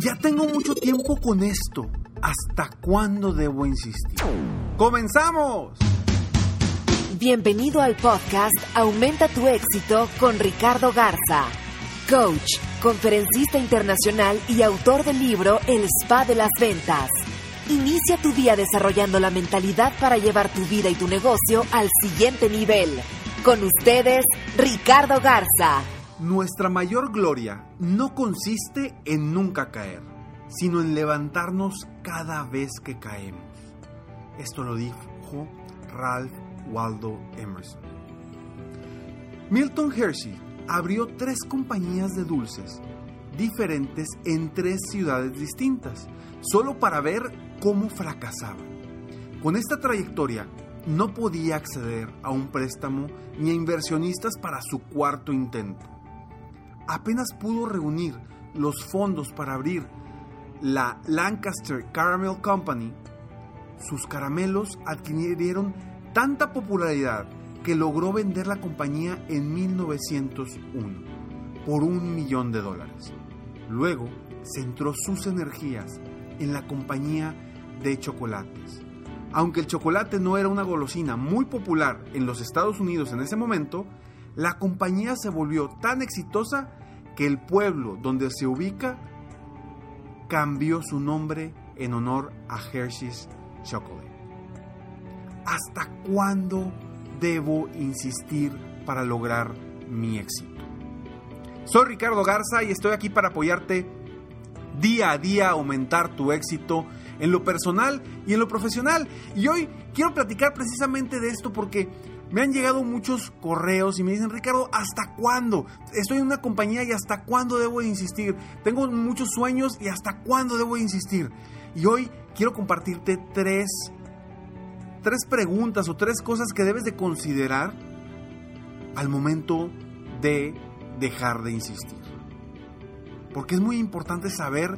Ya tengo mucho tiempo con esto. ¿Hasta cuándo debo insistir? ¡Comenzamos! Bienvenido al podcast Aumenta tu éxito con Ricardo Garza, coach, conferencista internacional y autor del libro El Spa de las Ventas. Inicia tu día desarrollando la mentalidad para llevar tu vida y tu negocio al siguiente nivel. Con ustedes, Ricardo Garza. Nuestra mayor gloria no consiste en nunca caer, sino en levantarnos cada vez que caemos. Esto lo dijo Ralph Waldo Emerson. Milton Hershey abrió tres compañías de dulces diferentes en tres ciudades distintas, solo para ver cómo fracasaban. Con esta trayectoria, no podía acceder a un préstamo ni a inversionistas para su cuarto intento. Apenas pudo reunir los fondos para abrir la Lancaster Caramel Company, sus caramelos adquirieron tanta popularidad que logró vender la compañía en 1901 por un millón de dólares. Luego centró sus energías en la compañía de chocolates. Aunque el chocolate no era una golosina muy popular en los Estados Unidos en ese momento, la compañía se volvió tan exitosa que el pueblo donde se ubica cambió su nombre en honor a Hershey's Chocolate. ¿Hasta cuándo debo insistir para lograr mi éxito? Soy Ricardo Garza y estoy aquí para apoyarte día a día a aumentar tu éxito en lo personal y en lo profesional. Y hoy quiero platicar precisamente de esto porque me han llegado muchos correos y me dicen, Ricardo, ¿hasta cuándo? Estoy en una compañía y hasta cuándo debo de insistir. Tengo muchos sueños y hasta cuándo debo de insistir. Y hoy quiero compartirte tres, tres preguntas o tres cosas que debes de considerar al momento de dejar de insistir. Porque es muy importante saber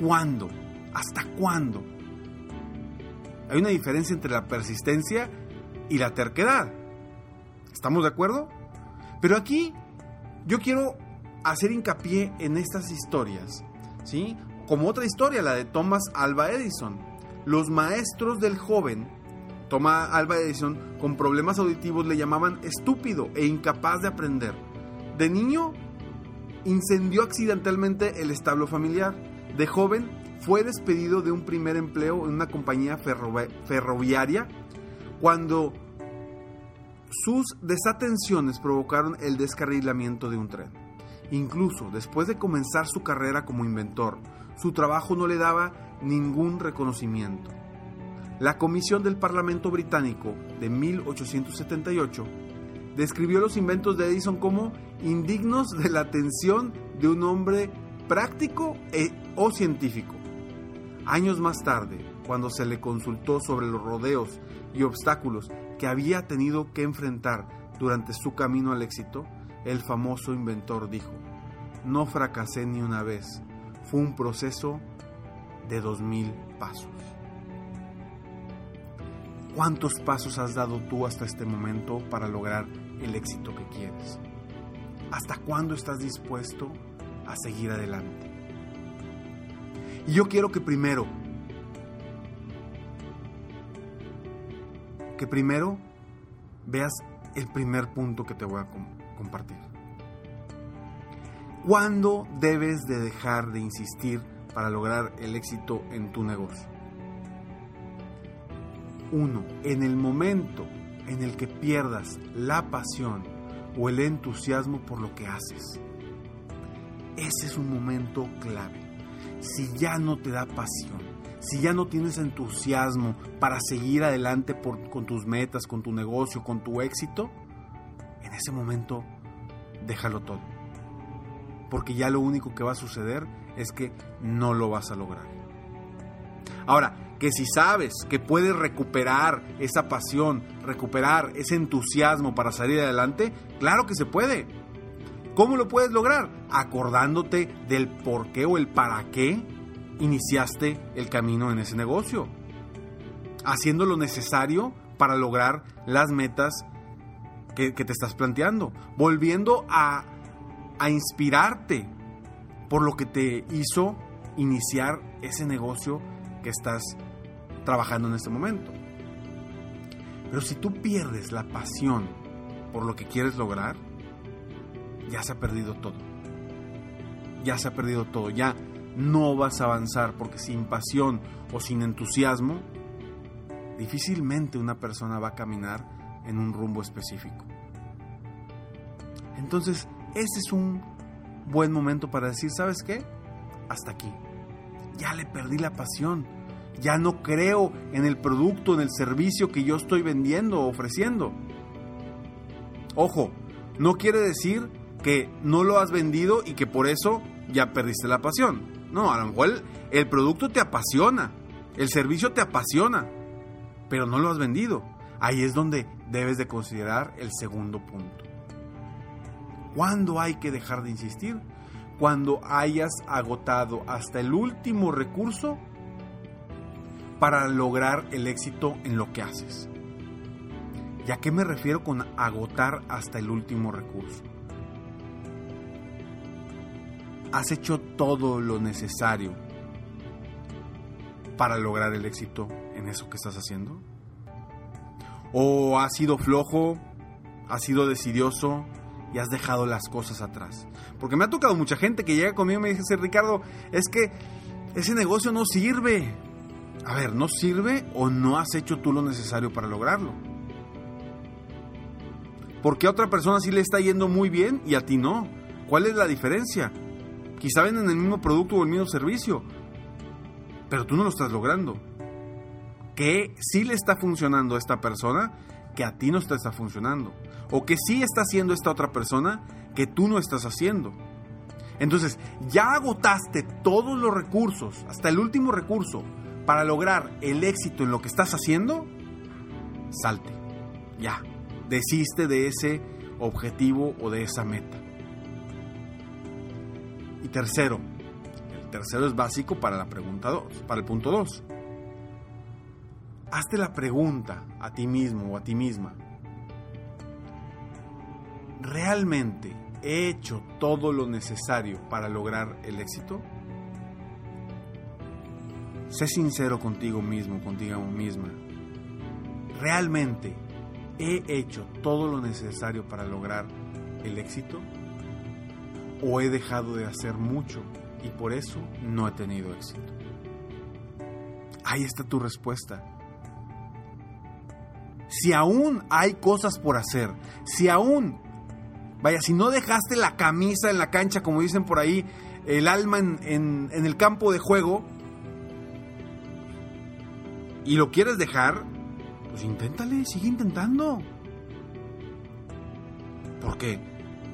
cuándo, hasta cuándo. Hay una diferencia entre la persistencia y la terquedad. ¿Estamos de acuerdo? Pero aquí yo quiero hacer hincapié en estas historias, ¿sí? Como otra historia, la de Thomas Alva Edison. Los maestros del joven Thomas Alva Edison con problemas auditivos le llamaban estúpido e incapaz de aprender. De niño incendió accidentalmente el establo familiar. De joven fue despedido de un primer empleo en una compañía ferroviaria cuando sus desatenciones provocaron el descarrilamiento de un tren. Incluso después de comenzar su carrera como inventor, su trabajo no le daba ningún reconocimiento. La Comisión del Parlamento Británico de 1878 describió los inventos de Edison como indignos de la atención de un hombre práctico e, o científico. Años más tarde, cuando se le consultó sobre los rodeos y obstáculos que había tenido que enfrentar durante su camino al éxito, el famoso inventor dijo, no fracasé ni una vez, fue un proceso de dos mil pasos. ¿Cuántos pasos has dado tú hasta este momento para lograr el éxito que quieres? ¿Hasta cuándo estás dispuesto a seguir adelante? Y yo quiero que primero, que primero veas el primer punto que te voy a compartir. ¿Cuándo debes de dejar de insistir para lograr el éxito en tu negocio. Uno, en el momento en el que pierdas la pasión o el entusiasmo por lo que haces. Ese es un momento clave. Si ya no te da pasión, si ya no tienes entusiasmo para seguir adelante con tus metas, con tu negocio, con tu éxito, en ese momento déjalo todo. Porque ya lo único que va a suceder es que no lo vas a lograr. Ahora, que si sabes que puedes recuperar esa pasión, recuperar ese entusiasmo para salir adelante, claro que se puede. ¿Cómo lo puedes lograr? Acordándote del por qué o el para qué iniciaste el camino en ese negocio. Haciendo lo necesario para lograr las metas que, te estás planteando. Volviendo a, a inspirarte por lo que te hizo iniciar ese negocio que estás trabajando en este momento. Pero si tú pierdes la pasión por lo que quieres lograr, ya se ha perdido todo. Ya se ha perdido todo. Ya no vas a avanzar porque sin pasión o sin entusiasmo, difícilmente una persona va a caminar en un rumbo específico. Entonces, ese es un buen momento para decir, ¿sabes qué? Hasta aquí. Ya le perdí la pasión ya no creo en el producto, en el servicio que yo estoy vendiendo o ofreciendo. Ojo, no quiere decir que no lo has vendido y que por eso ya perdiste la pasión. No, a lo mejor el, producto te apasiona, el servicio te apasiona, pero no lo has vendido. Ahí es donde debes de considerar el segundo punto. ¿Cuándo hay que dejar de insistir? Cuando hayas agotado hasta el último recurso para lograr el éxito en lo que haces. ¿Y a qué me refiero con agotar hasta el último recurso? ¿Has hecho todo lo necesario para lograr el éxito en eso que estás haciendo? ¿O has sido flojo, has sido decidioso y has dejado las cosas atrás? Porque me ha tocado mucha gente que llega conmigo y me dice, Ricardo, es que ese negocio no sirve a ver, ¿no sirve o no has hecho tú lo necesario para lograrlo? Porque a otra persona sí le está yendo muy bien y a ti no. ¿Cuál es la diferencia? Quizá venden el mismo producto o el mismo servicio, pero tú no lo estás logrando. Que sí le está funcionando a esta persona que a ti no te está funcionando. O que sí está haciendo esta otra persona que tú no estás haciendo. Entonces, ya agotaste todos los recursos, hasta el último recurso, para lograr el éxito en lo que estás haciendo, salte. Ya. Desiste de ese objetivo o de esa meta. Y tercero, el tercero es básico para la pregunta 2, para el punto 2. Hazte la pregunta a ti mismo o a ti misma. ¿Realmente he hecho todo lo necesario para lograr el éxito? Sé sincero contigo mismo, contigo misma. ¿Realmente he hecho todo lo necesario para lograr el éxito? ¿O he dejado de hacer mucho y por eso no he tenido éxito? Ahí está tu respuesta. Si aún hay cosas por hacer, si aún, vaya, si no dejaste la camisa en la cancha, como dicen por ahí, el alma en, en el campo de juego, y lo quieres dejar, pues inténtale, sigue intentando. Porque,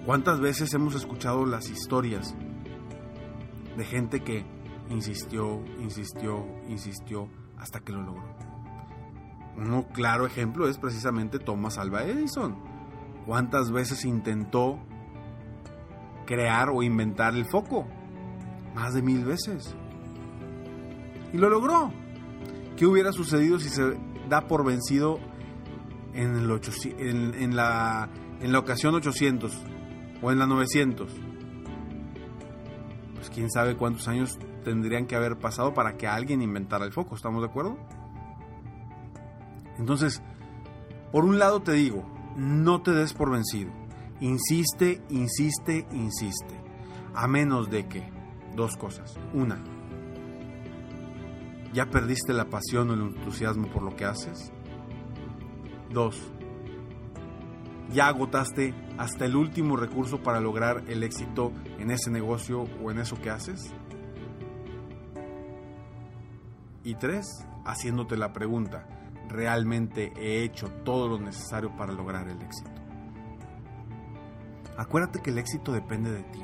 ¿cuántas veces hemos escuchado las historias de gente que insistió, insistió, insistió hasta que lo logró? Un claro ejemplo es precisamente Thomas Alva Edison. ¿Cuántas veces intentó crear o inventar el foco? Más de mil veces. Y lo logró. ¿Qué hubiera sucedido si se da por vencido en, el en, la, en la ocasión 800 o en la 900? Pues quién sabe cuántos años tendrían que haber pasado para que alguien inventara el foco, ¿estamos de acuerdo? Entonces, por un lado te digo, no te des por vencido. Insiste, insiste, insiste. A menos de que, dos cosas. Una, ¿Ya perdiste la pasión o el entusiasmo por lo que haces? 2. ¿Ya agotaste hasta el último recurso para lograr el éxito en ese negocio o en eso que haces? Y 3. Haciéndote la pregunta, ¿realmente he hecho todo lo necesario para lograr el éxito? Acuérdate que el éxito depende de ti.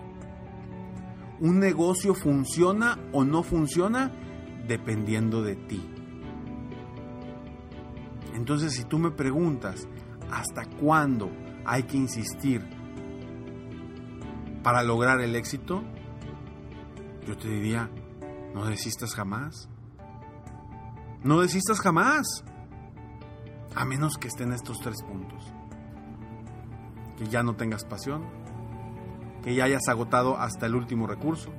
Un negocio funciona o no funciona dependiendo de ti. Entonces, si tú me preguntas hasta cuándo hay que insistir para lograr el éxito, yo te diría, no desistas jamás. No desistas jamás. A menos que estén estos tres puntos. Que ya no tengas pasión, que ya hayas agotado hasta el último recurso,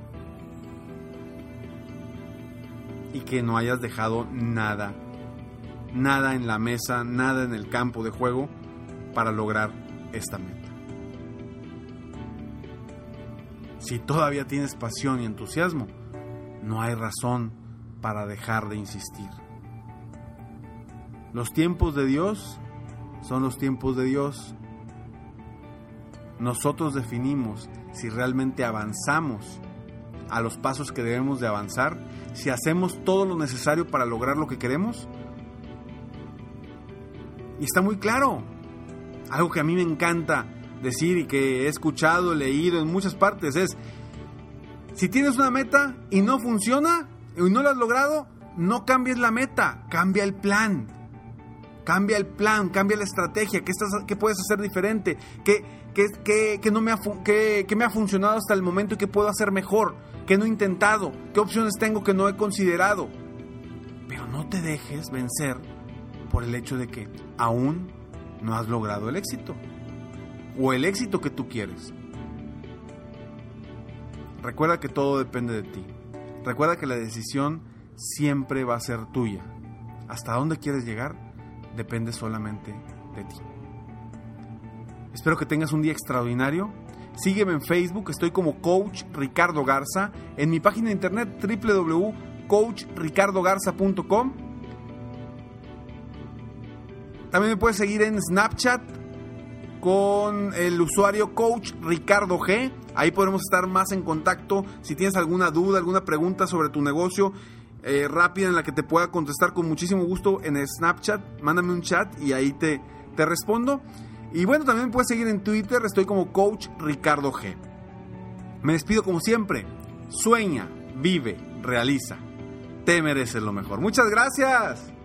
y que no hayas dejado nada, nada en la mesa, nada en el campo de juego para lograr esta meta. Si todavía tienes pasión y entusiasmo, no hay razón para dejar de insistir. Los tiempos de Dios son los tiempos de Dios. Nosotros definimos si realmente avanzamos a los pasos que debemos de avanzar, si hacemos todo lo necesario para lograr lo que queremos. Y está muy claro. Algo que a mí me encanta decir y que he escuchado, leído en muchas partes es, si tienes una meta y no funciona y no lo has logrado, no cambies la meta, cambia el plan. Cambia el plan, cambia la estrategia, qué, estás, qué puedes hacer diferente, qué, qué, qué no me ha, qué, qué me ha funcionado hasta el momento y qué puedo hacer mejor que no he intentado, qué opciones tengo que no he considerado. Pero no te dejes vencer por el hecho de que aún no has logrado el éxito o el éxito que tú quieres. Recuerda que todo depende de ti. Recuerda que la decisión siempre va a ser tuya. Hasta dónde quieres llegar depende solamente de ti. Espero que tengas un día extraordinario Sígueme en Facebook, estoy como Coach Ricardo Garza. En mi página de internet www.coachricardogarza.com. También me puedes seguir en Snapchat con el usuario Coach Ricardo G. Ahí podremos estar más en contacto. Si tienes alguna duda, alguna pregunta sobre tu negocio eh, rápida en la que te pueda contestar con muchísimo gusto en Snapchat, mándame un chat y ahí te, te respondo. Y bueno, también puedes seguir en Twitter, estoy como Coach Ricardo G. Me despido como siempre. Sueña, vive, realiza. Te mereces lo mejor. Muchas gracias.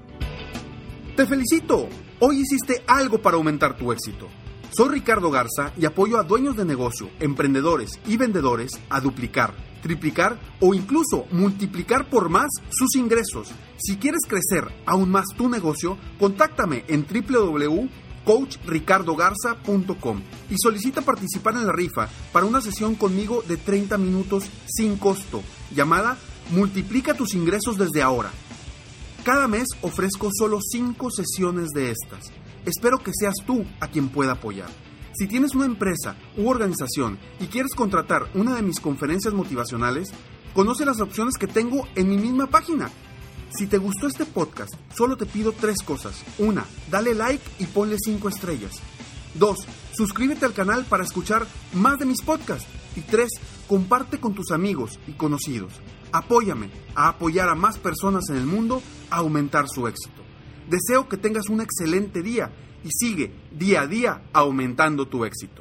Te felicito. Hoy hiciste algo para aumentar tu éxito. Soy Ricardo Garza y apoyo a dueños de negocio, emprendedores y vendedores a duplicar, triplicar o incluso multiplicar por más sus ingresos. Si quieres crecer aún más tu negocio, contáctame en www coachricardogarza.com y solicita participar en la rifa para una sesión conmigo de 30 minutos sin costo, llamada Multiplica tus ingresos desde ahora. Cada mes ofrezco solo 5 sesiones de estas. Espero que seas tú a quien pueda apoyar. Si tienes una empresa u organización y quieres contratar una de mis conferencias motivacionales, conoce las opciones que tengo en mi misma página si te gustó este podcast, solo te pido tres cosas. Una, dale like y ponle cinco estrellas. Dos, suscríbete al canal para escuchar más de mis podcasts. Y tres, comparte con tus amigos y conocidos. Apóyame a apoyar a más personas en el mundo a aumentar su éxito. Deseo que tengas un excelente día y sigue día a día aumentando tu éxito.